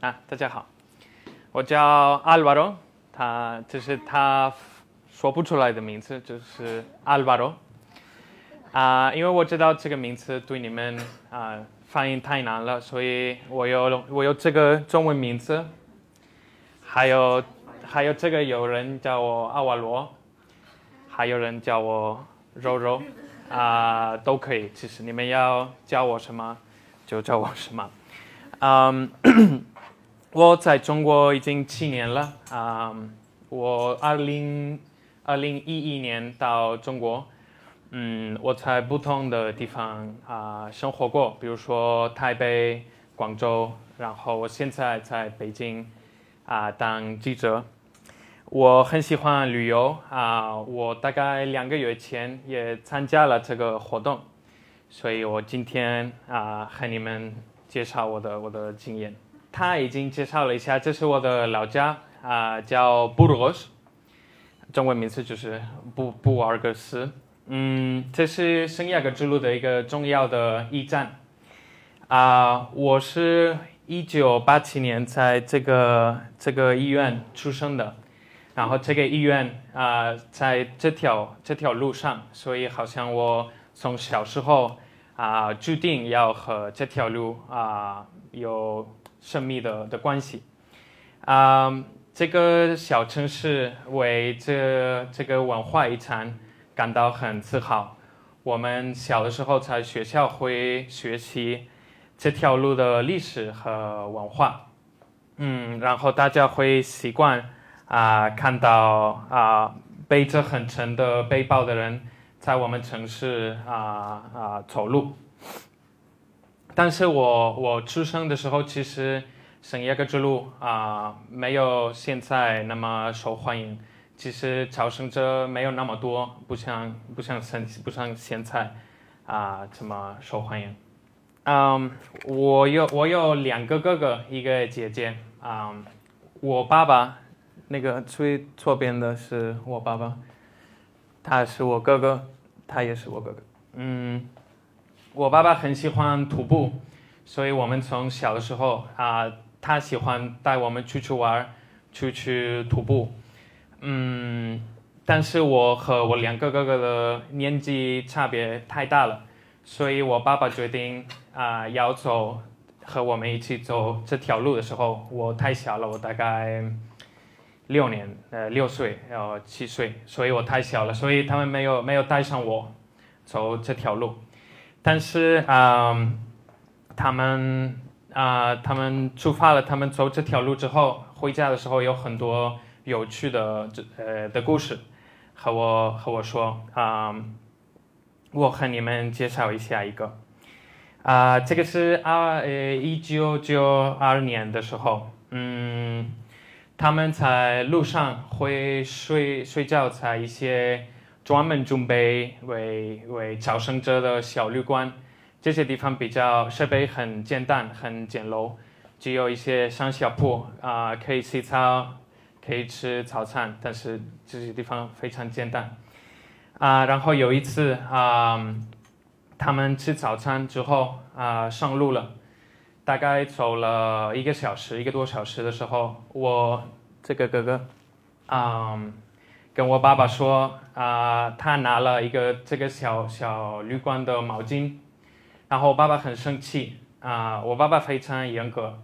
啊，大家好，我叫阿尔瓦罗，他这是他说不出来的名字，就是阿尔瓦罗。啊，因为我知道这个名字对你们啊发音太难了，所以我有我有这个中文名字，还有还有这个有人叫我阿瓦罗，还有人叫我柔柔，啊都可以。其实你们要叫我什么就叫我什么。嗯，我在中国已经七年了啊，我二零二零一一年到中国。嗯，我在不同的地方啊生活过，比如说台北、广州，然后我现在在北京啊当记者。我很喜欢旅游啊，我大概两个月前也参加了这个活动，所以我今天啊和你们介绍我的我的经验。他已经介绍了一下，这是我的老家啊，叫布鲁斯，中文名字就是布布尔格斯。嗯，这是圣雅各之路的一个重要的驿站啊！我是一九八七年在这个这个医院出生的，然后这个医院啊，在这条这条路上，所以好像我从小时候啊，注定要和这条路啊有神秘的的关系啊！这个小城市为这这个文化遗产。感到很自豪。我们小的时候在学校会学习这条路的历史和文化，嗯，然后大家会习惯啊看到啊背着很沉的背包的人在我们城市啊啊走路。但是我我出生的时候，其实圣耶格之路啊没有现在那么受欢迎。其实朝圣者没有那么多，不像不像现不像现在啊这么受欢迎。嗯，我有我有两个哥哥，一个姐姐。嗯，我爸爸那个最左边的是我爸爸，他是我哥哥，他也是我哥哥。嗯，我爸爸很喜欢徒步，所以我们从小的时候啊，他喜欢带我们出去玩，出去徒步。嗯，但是我和我两个哥哥的年纪差别太大了，所以我爸爸决定啊要走和我们一起走这条路的时候，我太小了，我大概六年，呃六岁，然后七岁，所以我太小了，所以他们没有没有带上我走这条路。但是啊，他们啊他们出发了，他们走这条路之后，回家的时候有很多。有趣的这呃的故事，和我和我说啊，我和你们介绍一下一个啊，这个是二呃一九九二年的时候，嗯，他们在路上会睡睡觉在一些专门准备为为朝圣者的小旅馆，这些地方比较设备很简单很简陋，只有一些上下铺啊，可以洗澡。可以吃早餐，但是这些地方非常简单啊。然后有一次啊，他们吃早餐之后啊，上路了，大概走了一个小时，一个多小时的时候，我这个哥哥啊，跟我爸爸说啊，他拿了一个这个小小旅馆的毛巾，然后我爸爸很生气啊，我爸爸非常严格，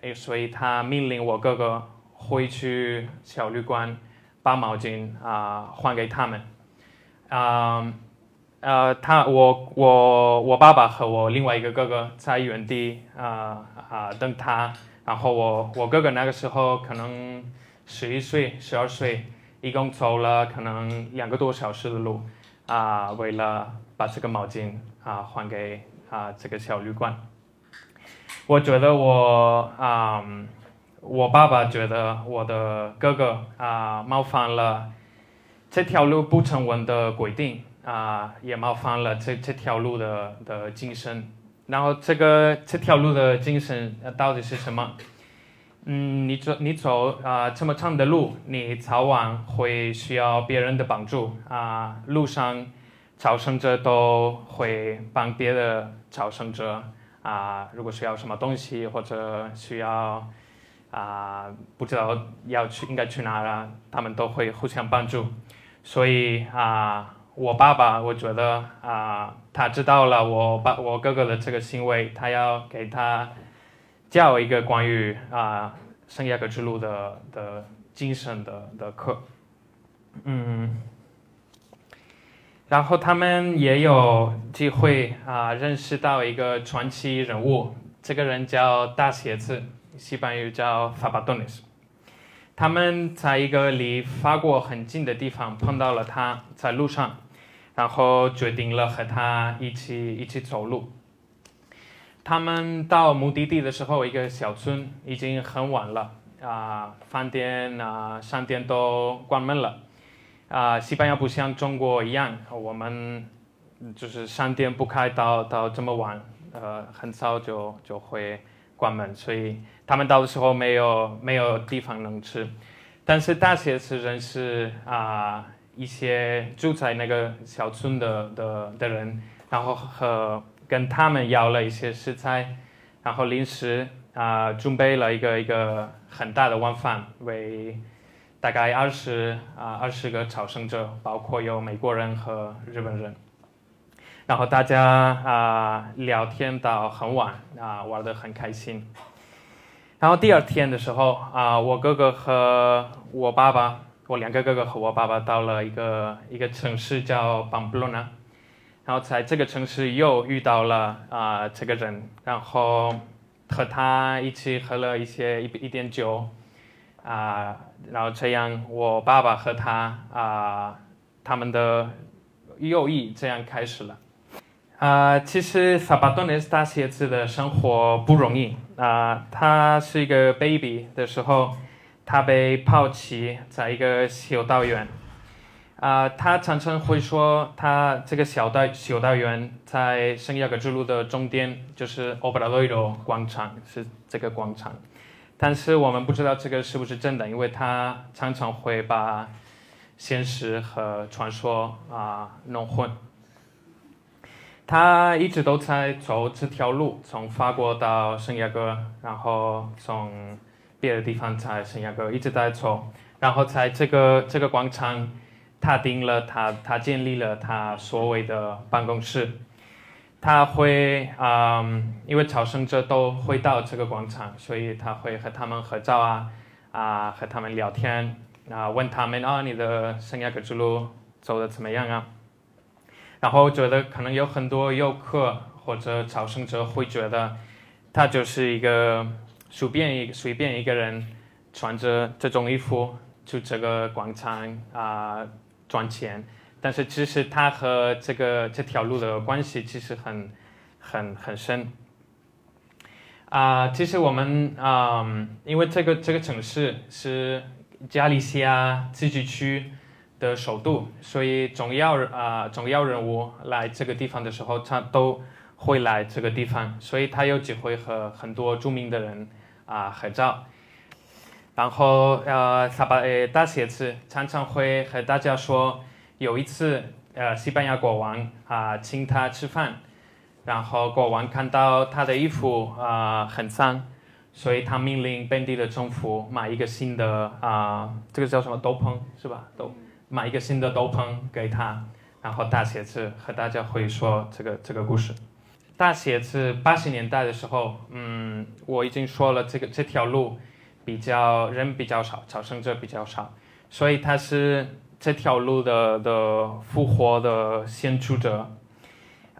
诶，所以他命令我哥哥。回去小旅馆把毛巾啊还给他们，啊呃他我我我爸爸和我另外一个哥哥在原地啊啊等他，然后我我哥哥那个时候可能十一岁十二岁，一共走了可能两个多小时的路啊，为了把这个毛巾啊还给啊这个小旅馆，我觉得我啊。我爸爸觉得我的哥哥啊冒犯了这条路不成文的规定啊，也冒犯了这这条路的的精神。然后这个这条路的精神到底是什么？嗯，你走你走啊这么长的路，你早晚会需要别人的帮助啊。路上朝圣者都会帮别的朝圣者啊，如果需要什么东西或者需要啊不知道要去应该去哪了，他们都会互相帮助。所以啊，我爸爸我觉得啊，他知道了我爸我哥哥的这个行为，他要给他教一个关于啊圣雅各之路的的精神的的课，嗯。然后他们也有机会啊，认识到一个传奇人物，这个人叫大鞋子，西班牙语叫法巴多尼斯。他们在一个离法国很近的地方碰到了他，在路上，然后决定了和他一起一起走路。他们到目的地的时候，一个小村已经很晚了啊，饭店啊、商店都关门了。啊，西班牙不像中国一样，我们就是商店不开到到这么晚，呃，很早就就会关门，所以他们到的时候没有没有地方能吃。但是大学是认识啊一些住在那个小村的的的人，然后和跟他们要了一些食材，然后临时啊准备了一个一个很大的晚饭为。大概二十啊二十个朝圣者，包括有美国人和日本人，然后大家啊聊天到很晚啊玩得很开心。然后第二天的时候啊，我哥哥和我爸爸，我两个哥哥和我爸爸到了一个一个城市叫邦布罗纳，然后在这个城市又遇到了啊这个人，然后和他一起喝了一些一一点酒。啊，然后这样，我爸爸和他啊，他们的友谊这样开始了。啊，其实萨巴多内斯大鞋子的生活不容易啊。他是一个 baby 的时候，他被抛弃在一个修道院。啊，他常常会说，他这个小代修道院在圣亚格之路的终点，就是欧布拉多伊罗广场，是这个广场。但是我们不知道这个是不是真的，因为他常常会把现实和传说啊弄混。他一直都在走这条路，从法国到圣亚哥，然后从别的地方在圣亚哥一直在走，然后在这个这个广场，他定了他他建立了他所谓的办公室。他会啊，因为朝圣者都会到这个广场，所以他会和他们合照啊，啊，和他们聊天啊，问他们啊，你的圣亚格之路走的怎么样啊？然后觉得可能有很多游客或者朝圣者会觉得，他就是一个随便一随便一个人穿着这种衣服去这个广场啊赚钱。但是其实它和这个这条路的关系其实很很很深啊。其实我们啊，因为这个这个城市是加利西亚自治区的首都，所以重要啊重要人物来这个地方的时候，他都会来这个地方，所以他有机会和很多著名的人啊合照。然后呃，萨巴呃大写字常常会和大家说。有一次，呃，西班牙国王啊请他吃饭，然后国王看到他的衣服啊很脏，所以他命令本地的政府买一个新的啊，这个叫什么斗篷是吧？斗买一个新的斗篷给他，然后大写字和大家会说这个这个故事。大写字八十年代的时候，嗯，我已经说了这个这条路比较人比较少，朝圣者比较少，所以他是。这条路的的复活的先出者，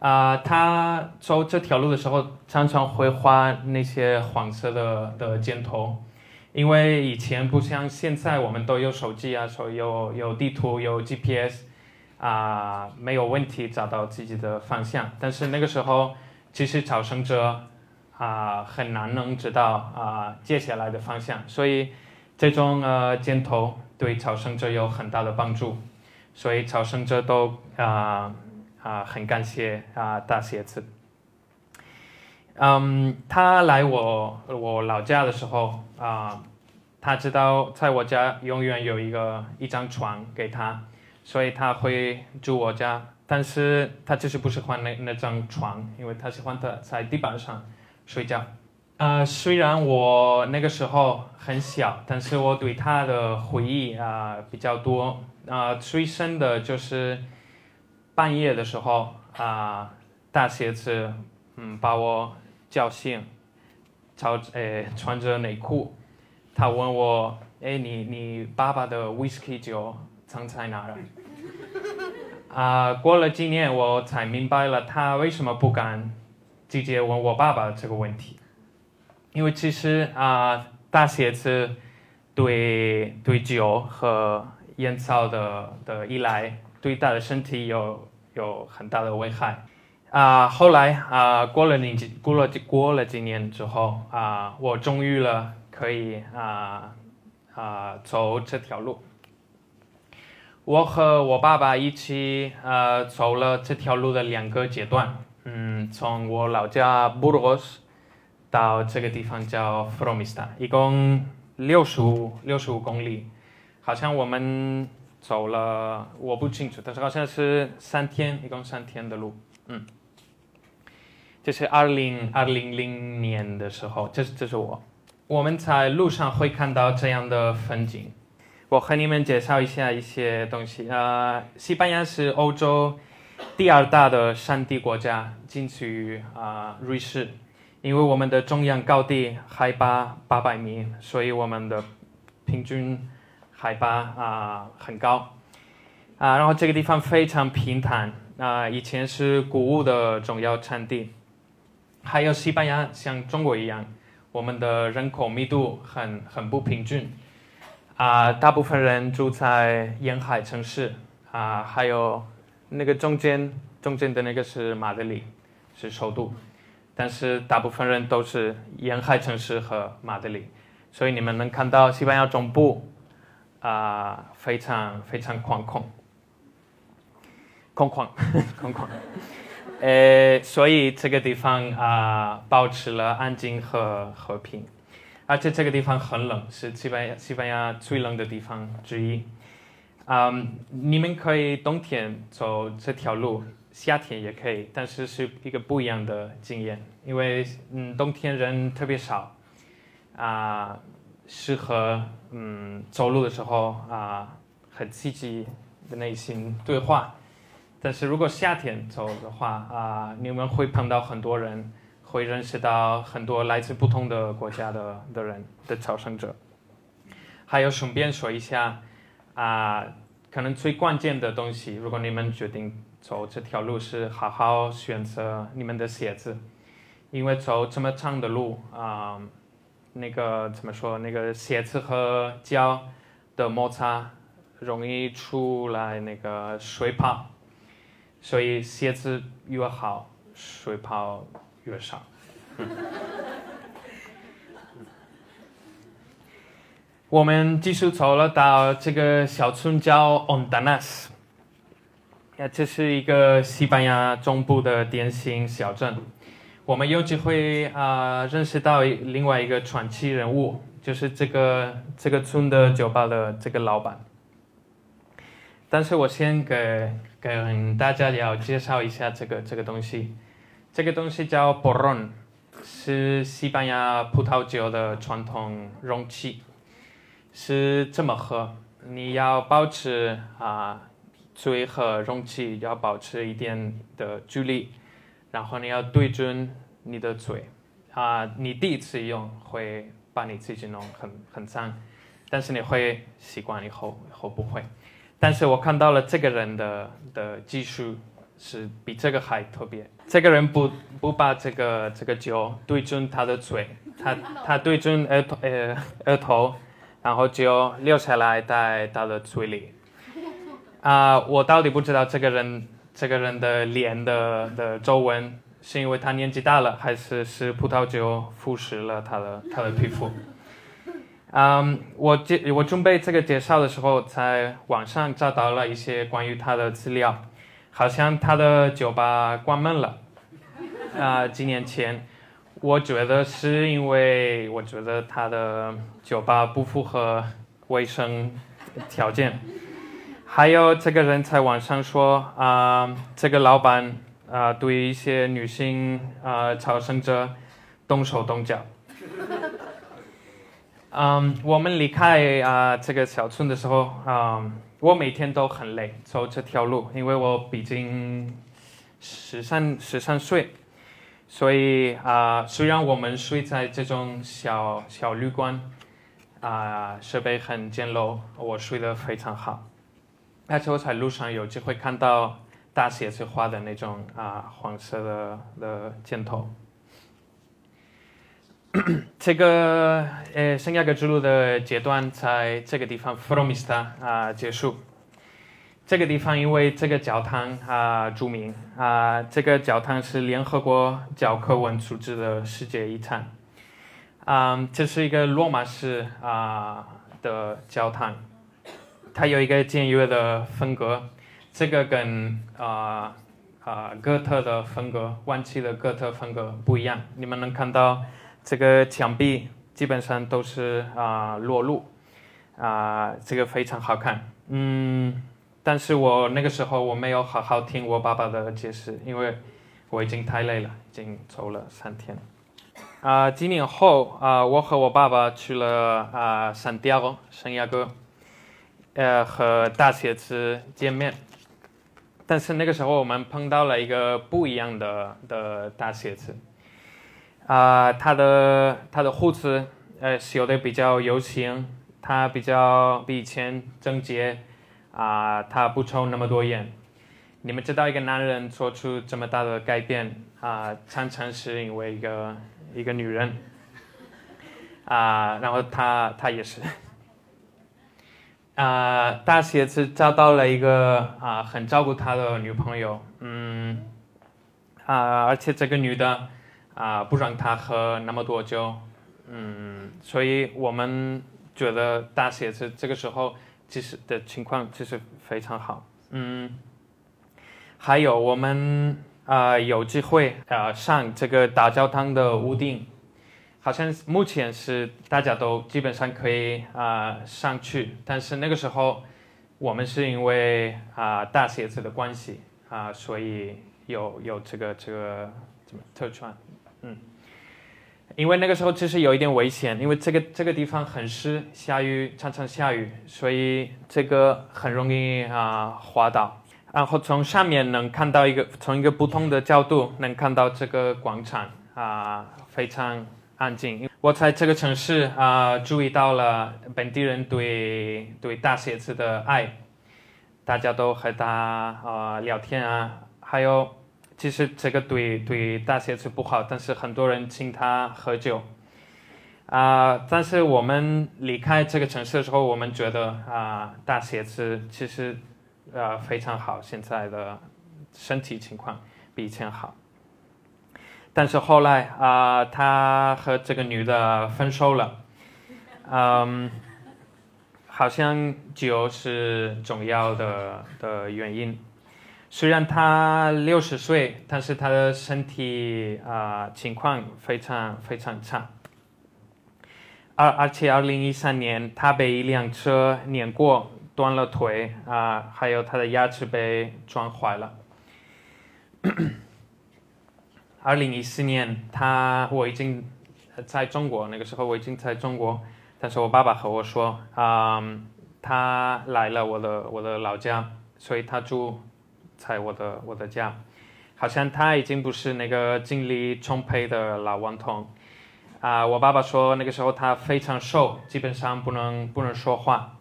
啊，他走这条路的时候常常会画那些黄色的的箭头，因为以前不像现在，我们都有手机啊，所以有有地图有 GPS，啊，没有问题找到自己的方向。但是那个时候，其实朝圣者啊很难能知道啊接下来的方向，所以这种呃箭头。对朝圣者有很大的帮助，所以朝圣者都啊啊很感谢啊大鞋子。嗯，他来我我老家的时候啊，他知道在我家永远有一个一张床给他，所以他会住我家。但是他就是不喜欢那那张床，因为他喜欢的在地板上，睡觉。啊，虽然我那个时候很小，但是我对他的回忆啊比较多。啊，最深的就是半夜的时候啊，大鞋子嗯把我叫醒，穿诶穿着内裤，他问我，哎，你你爸爸的 whisky 酒藏在哪儿？啊，过了几年我才明白了他为什么不敢直接问我爸爸这个问题，因为其实啊，大鞋子对对酒和烟草的的依赖，对他的身体有有很大的危害。啊，后来啊，过了几过了过了几年之后啊，我终于了可以啊啊走这条路。我和我爸爸一起呃走了这条路的两个阶段，嗯，从我老家 Burgos 到这个地方叫 Fromista，一共六十五六十五公里，好像我们走了我不清楚，但是好像是三天，一共三天的路，嗯，这是二零二零零年的时候，这是这是我，我们在路上会看到这样的风景。我和你们介绍一下一些东西。呃，西班牙是欧洲第二大的山地国家，仅次于啊瑞士。因为我们的中央高地海拔八百米，所以我们的平均海拔啊很高。啊，然后这个地方非常平坦。啊，以前是谷物的重要产地。还有西班牙像中国一样，我们的人口密度很很不平均。啊，大部分人住在沿海城市啊，还有那个中间中间的那个是马德里，是首都，但是大部分人都是沿海城市和马德里，所以你们能看到西班牙中部啊，非常非常空旷，空 旷空旷，呃，所以这个地方啊，保持了安静和和平。而且这个地方很冷，是西班牙西班牙最冷的地方之一。嗯，你们可以冬天走这条路，夏天也可以，但是是一个不一样的经验，因为嗯冬天人特别少，啊，适合嗯走路的时候啊很积极的内心对话。但是如果夏天走的话啊，你们会碰到很多人。会认识到很多来自不同的国家的的人的朝圣者，还有顺便说一下啊，可能最关键的东西，如果你们决定走这条路，是好好选择你们的鞋子，因为走这么长的路啊，那个怎么说，那个鞋子和脚的摩擦容易出来那个水泡，所以鞋子越好，水泡。越少。我们继续走了到这个小村叫 Ondanas，呀，这是一个西班牙中部的典型小镇。我们有机会啊认识到另外一个传奇人物，就是这个这个村的酒吧的这个老板。但是我先给跟大家要介绍一下这个这个东西。这个东西叫 boron，是西班牙葡萄酒的传统容器，是这么喝。你要保持啊，嘴和容器要保持一点的距离，然后你要对准你的嘴。啊，你第一次用会把你自己弄很很脏，但是你会习惯以后以后不会。但是我看到了这个人的的技术。是比这个还特别。这个人不不把这个这个酒对准他的嘴，他他对准额头呃额头，然后就留下来带到了嘴里。啊，我到底不知道这个人这个人的脸的的皱纹是因为他年纪大了，还是是葡萄酒腐蚀了他的他的皮肤？嗯，我介我准备这个介绍的时候，在网上找到了一些关于他的资料。好像他的酒吧关门了，啊，几年前，我觉得是因为我觉得他的酒吧不符合卫生条件，还有这个人在网上说啊，这个老板啊对一些女性啊朝圣者动手动脚。嗯，我们离开啊这个小村的时候，啊，我每天都很累走这条路，因为我毕竟十三十三岁，所以啊，虽然我们睡在这种小小旅馆，啊，设备很简陋，我睡得非常好，而且我在路上有机会看到大写字画的那种啊黄色的的箭头。这个呃圣雅各之路的阶段在这个地方弗罗米斯塔啊结束。这个地方因为这个教堂啊著名啊，这个教堂是联合国教科文组织的世界遗产。啊，这是一个罗马式啊的教堂，它有一个简约的风格，这个跟啊啊哥特的风格、晚期的哥特风格不一样。你们能看到。这个墙壁基本上都是啊裸露，啊这个非常好看，嗯，但是我那个时候我没有好好听我爸爸的解释，因为我已经太累了，已经走了三天。啊，几年后啊，我和我爸爸去了啊圣地亚哥圣亚哥，呃和大写字见面，但是那个时候我们碰到了一个不一样的的大写字。啊，他的他的胡子，呃，修的比较有型，他比较比以前整洁，啊，他不抽那么多烟。你们知道一个男人做出这么大的改变，啊，常常是因为一个一个女人，啊，然后他他也是，啊，大鞋子找到了一个啊很照顾他的女朋友，嗯，啊，而且这个女的。啊，不让他喝那么多酒，嗯，所以我们觉得大写字这个时候其实的情况其实非常好，嗯，还有我们啊有机会啊上这个大教堂的屋顶，好像目前是大家都基本上可以啊上去，但是那个时候我们是因为啊大鞋子的关系啊，所以有有这个这个怎么特权。嗯，因为那个时候其实有一点危险，因为这个这个地方很湿，下雨常常下雨，所以这个很容易啊滑倒。然后从上面能看到一个，从一个不同的角度能看到这个广场啊，非常安静。我在这个城市啊，注意到了本地人对对大写字的爱，大家都和他啊聊天啊，还有。其实这个对对大写字不好，但是很多人请他喝酒，啊！但是我们离开这个城市的时候，我们觉得啊，大写字其实呃非常好，现在的身体情况比以前好。但是后来啊，他和这个女的分手了，嗯，好像酒是重要的的原因。虽然他六十岁，但是他的身体啊情况非常非常差。而而且二零一三年，他被一辆车碾过，断了腿啊，还有他的牙齿被撞坏了。二零一四年，他我已经在中国，那个时候我已经在中国，但是我爸爸和我说啊，他来了我的我的老家，所以他住。在我的我的家，好像他已经不是那个精力充沛的老顽童啊！我爸爸说那个时候他非常瘦，基本上不能不能说话，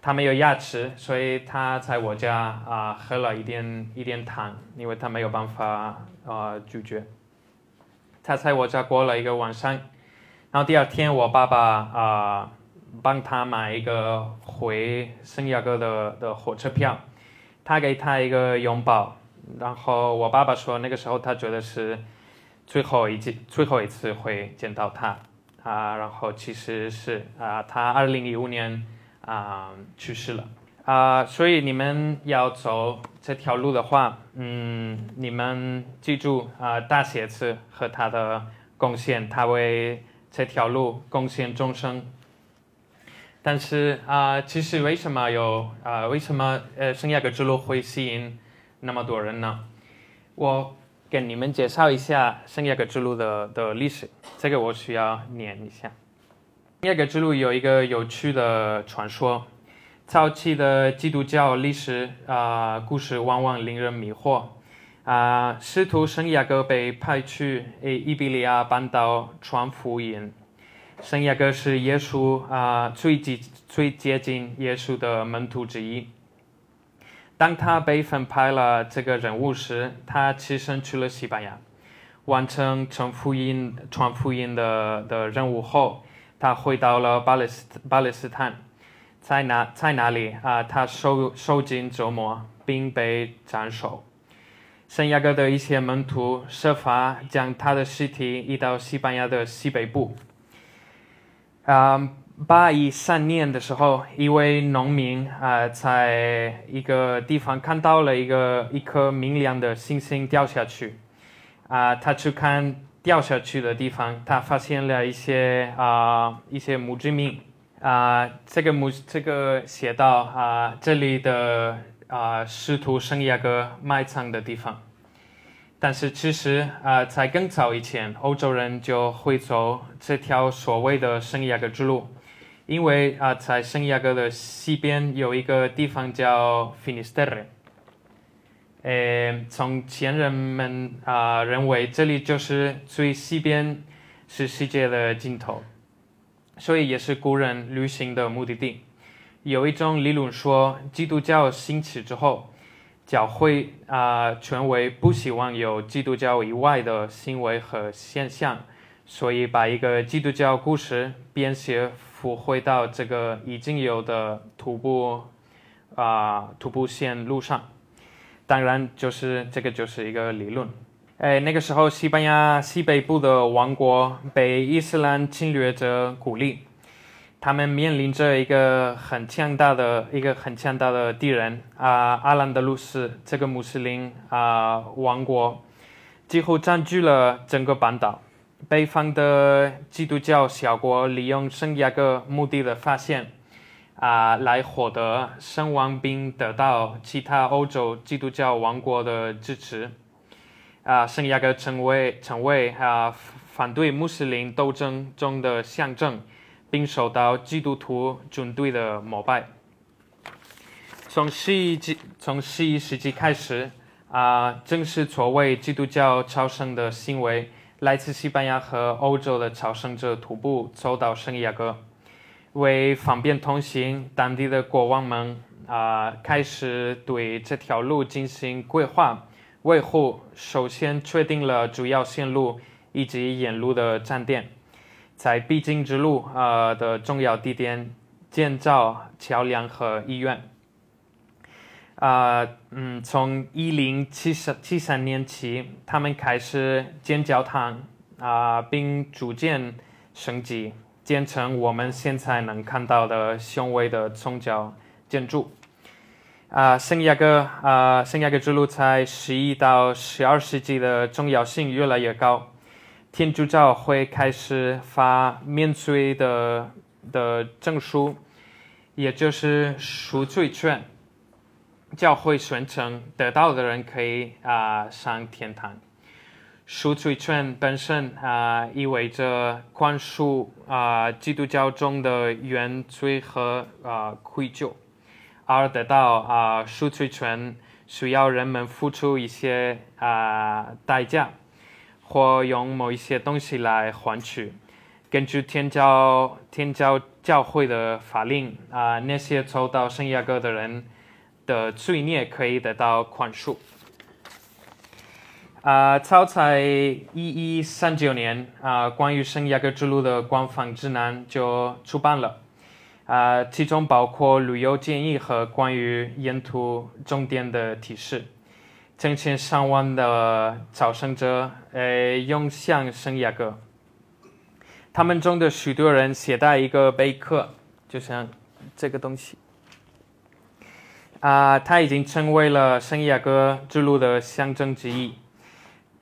他没有牙齿，所以他在我家啊喝了一点一点汤，因为他没有办法啊咀嚼。他在我家过了一个晚上，然后第二天我爸爸啊帮他买一个回圣亚哥的的火车票。他给他一个拥抱，然后我爸爸说，那个时候他觉得是最后一次，最后一次会见到他啊。然后其实是啊，他二零一五年啊去世了啊。所以你们要走这条路的话，嗯，你们记住啊，大写字和他的贡献，他为这条路贡献终生。但是啊，其实为什么有啊？为什么呃圣亚各之路会吸引那么多人呢？我跟你们介绍一下圣雅各之路的的历史。这个我需要念一下。圣雅各之路有一个有趣的传说，早期的基督教历史啊、故事往往令人迷惑。啊，使徒圣雅各被派去诶伊比利亚半岛传福音。圣雅各是耶稣啊最接最接近耶稣的门徒之一。当他被分派了这个任务时，他起身去了西班牙，完成传福音传福音的的任务后，他回到了巴勒斯巴勒斯坦，在那在哪里啊，他受受尽折磨，并被斩首。圣雅各的一些门徒设法将他的尸体移到西班牙的西北部。啊，八一三年的时候，一位农民啊，在一个地方看到了一个一颗明亮的星星掉下去。啊，他去看掉下去的地方，他发现了一些啊一些墓志铭。啊，这个墓这个写到啊这里的。啊，师徒圣雅各埋葬的地方。但是其实啊，在更早以前，欧洲人就会走这条所谓的圣雅各之路，因为啊，在圣雅各的西边有一个地方叫 Finisterre。从前人们啊认为这里就是最西边是世界的尽头，所以也是古人旅行的目的地。有一种理论说，基督教兴起之后，教会啊权威不希望有基督教以外的行为和现象，所以把一个基督教故事编写复回到这个已经有的徒步啊徒步线路上。当然，就是这个就是一个理论。哎，那个时候，西班牙西北部的王国被伊斯兰侵略者孤立。他们面临着一个很强大的一个很强大的敌人啊，阿兰德鲁斯这个穆斯林啊王国几乎占据了整个半岛。北方的基督教小国利用圣雅各墓地的发现啊，来获得声望并得到其他欧洲基督教王国的支持啊，圣雅各成为成为啊反对穆斯林斗争中的象征。并受到基督徒军队的膜拜。从十一纪从十一世纪开始，啊，正是作为基督教朝圣的行为，来自西班牙和欧洲的朝圣者徒步走到圣雅各。为方便通行，当地的国王们啊，开始对这条路进行规划、维护。首先确定了主要线路以及沿路的站点。在必经之路啊的重要地点建造桥梁和医院。啊，嗯，从一零七三七三年起，他们开始建教堂啊，并逐渐升级，建成我们现在能看到的雄伟的宗教建筑。啊，圣雅各啊，圣雅各之路在十一到十二世纪的重要性越来越高。天主教会开始发免罪的的证书，也就是赎罪券。教会宣称得到的人可以啊上天堂。赎罪券本身啊意味着宽恕啊基督教中的原罪和啊愧疚，而得到啊赎罪券需要人们付出一些啊代价。或用某一些东西来换取。根据天教天教教会的法令啊，那些走到圣雅各的人的罪孽可以得到宽恕。啊，早在一一三九年啊，关于圣雅各之路的官方指南就出版了啊，其中包括旅游建议和关于沿途重点的提示。成千上万的朝圣者，呃，涌向圣雅各。他们中的许多人携带一个贝壳，就像这个东西。啊，它已经成为了圣雅各之路的象征之一。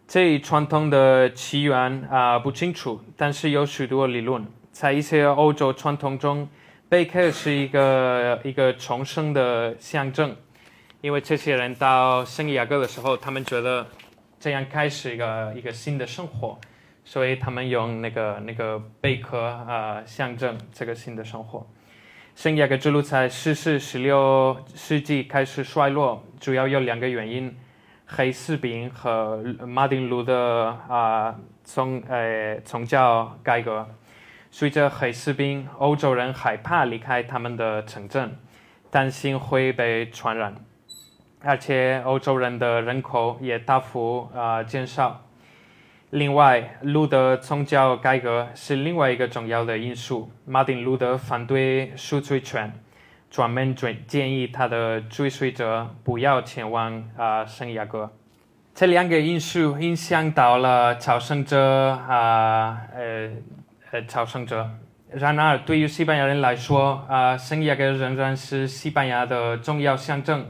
这一传统的起源啊不清楚，但是有许多理论。在一些欧洲传统中，贝壳是一个一个重生的象征。因为这些人到圣地亚哥的时候，他们觉得这样开始一个一个新的生活，所以他们用那个那个贝壳啊、象征这个新的生活。圣地亚哥之路在十四、十六世纪开始衰落，主要有两个原因：黑士兵和马丁路的啊宗呃宗教改革。随着黑士兵，欧洲人害怕离开他们的城镇，担心会被传染，而且欧洲人的人口也大幅啊减少。另外，路德宗教改革是另外一个重要的因素。马丁·路德反对赎罪权，专门准建议他的追随者不要前往啊圣雅各。这两个因素影响到了朝圣者啊呃呃朝圣者。然而，对于西班牙人来说啊，圣雅各仍然是西班牙的重要象征。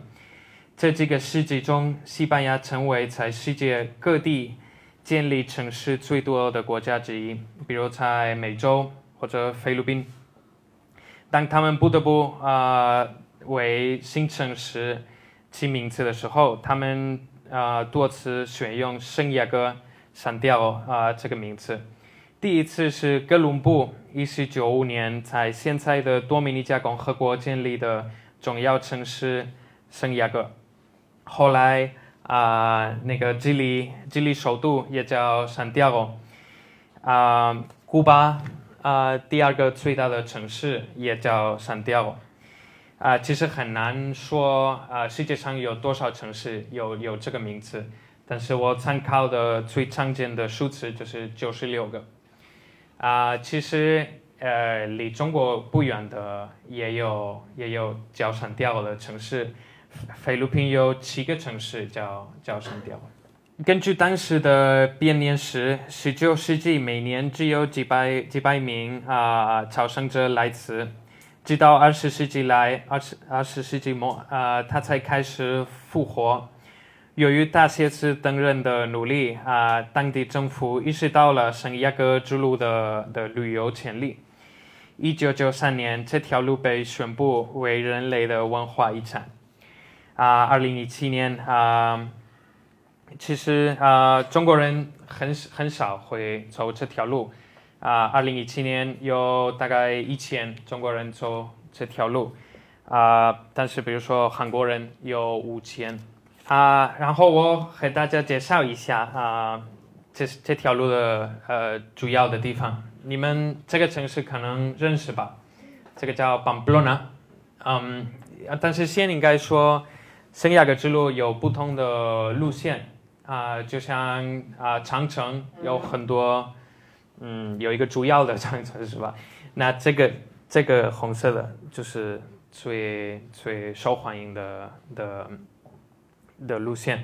在这个世纪中，西班牙成为在世界各地。建立城市最多的国家之一，比如在美洲或者菲律宾。当他们不得不啊为新城市起名字的时候，他们啊多次选用圣雅各、删掉啊这个名字。第一次是哥伦布一四九五年在现在的多米尼加共和国建立的重要城市圣雅各，后来。啊，那个智利，智利首都也叫圣地亚哥。啊，古巴啊，第二个最大的城市也叫圣地亚哥。啊，其实很难说啊，世界上有多少城市有有这个名字，但是我参考的最常见的数字就是九十六个。啊，其实呃，离中国不远的也有也有叫圣地亚哥的城市。菲律宾有七个城市叫叫圣地亚哥。根据当时的编年史，十九世纪每年只有几百几百名啊朝圣者来此，直到二十世纪来二十二十世纪末啊，他才开始复活。由于大谢司等人的努力啊，当地政府意识到了圣雅各之路的的旅游潜力。一九九三年，这条路被宣布为人类的文化遗产。啊，二零一七年啊，其实啊，中国人很很少会走这条路。啊，二零一七年有大概一千中国人走这条路。啊，但是比如说韩国人有五千。啊，然后我给大家介绍一下啊，这这条路的呃主要的地方。你们这个城市可能认识吧？这个叫 Pamplona。嗯，但是先应该说。圣雅各之路有不同的路线啊，就像啊长城有很多，嗯，有一个主要的长城是吧？那这个这个红色的就是最最受欢迎的的的路线。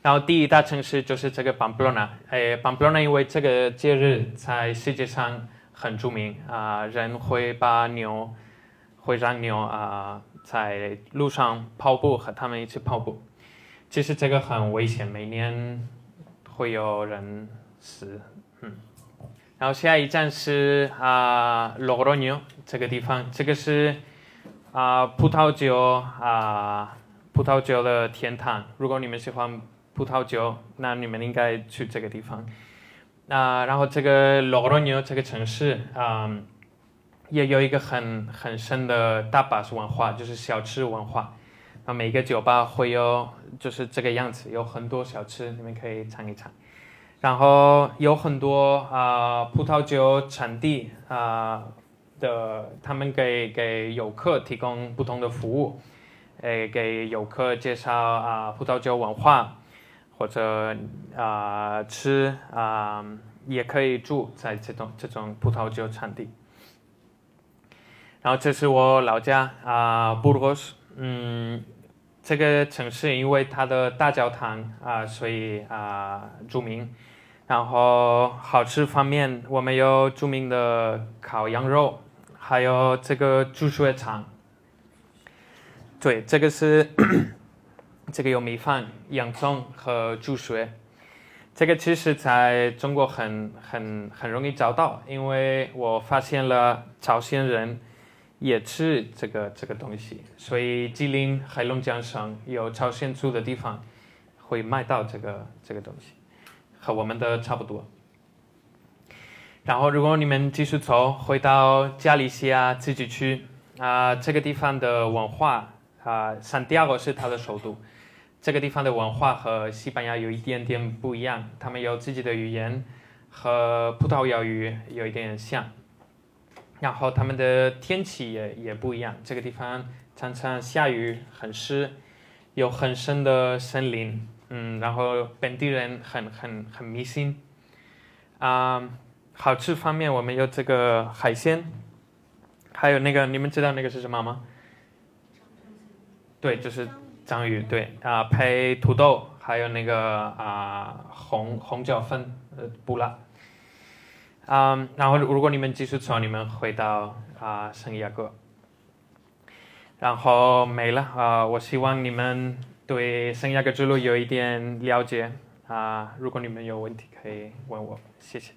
然后第一大城市就是这个 Pamplona，哎，Pamplona 因为这个节日在世界上很著名啊，人会把牛会让牛啊。在路上跑步，和他们一起跑步，其实这个很危险，每年会有人死。嗯，然后下一站是啊罗罗牛这个地方，这个是啊葡萄酒啊葡萄酒的天堂。如果你们喜欢葡萄酒，那你们应该去这个地方。那，然后这个罗罗牛这个城市啊。也有一个很很深的大巴士文化，就是小吃文化。那每个酒吧会有，就是这个样子，有很多小吃，你们可以尝一尝。然后有很多啊葡萄酒产地啊的，他们给给游客提供不同的服务，诶，给游客介绍啊葡萄酒文化，或者啊吃啊也可以住在这种这种葡萄酒产地。然后这是我老家啊，布鲁格斯。嗯，这个城市因为它的大教堂啊，所以啊著名。然后好吃方面，我们有著名的烤羊肉，还有这个猪血肠。对，这个是这个有米饭、洋葱和猪血。这个其实在中国很很很容易找到，因为我发现了朝鲜人。也吃这个这个东西，所以吉林、黑龙江省有朝鲜族的地方，会卖到这个这个东西，和我们的差不多。然后，如果你们继续走，回到加利西亚自治区啊，这个地方的文化啊，圣地亚哥是它的首都。这个地方的文化和西班牙有一点点不一样，他们有自己的语言，和葡萄牙语有一点像。然后他们的天气也也不一样，这个地方常常下雨，很湿，有很深的森林，嗯，然后本地人很很很迷信。啊，好吃方面我们有这个海鲜，还有那个你们知道那个是什么吗？对，就是章鱼，对啊，配土豆，还有那个啊红红椒粉，呃，不辣。啊，然后如果你们继续走，你们回到啊圣雅各，然后没了啊。我希望你们对圣雅各之路有一点了解啊。如果你们有问题，可以问我，谢谢。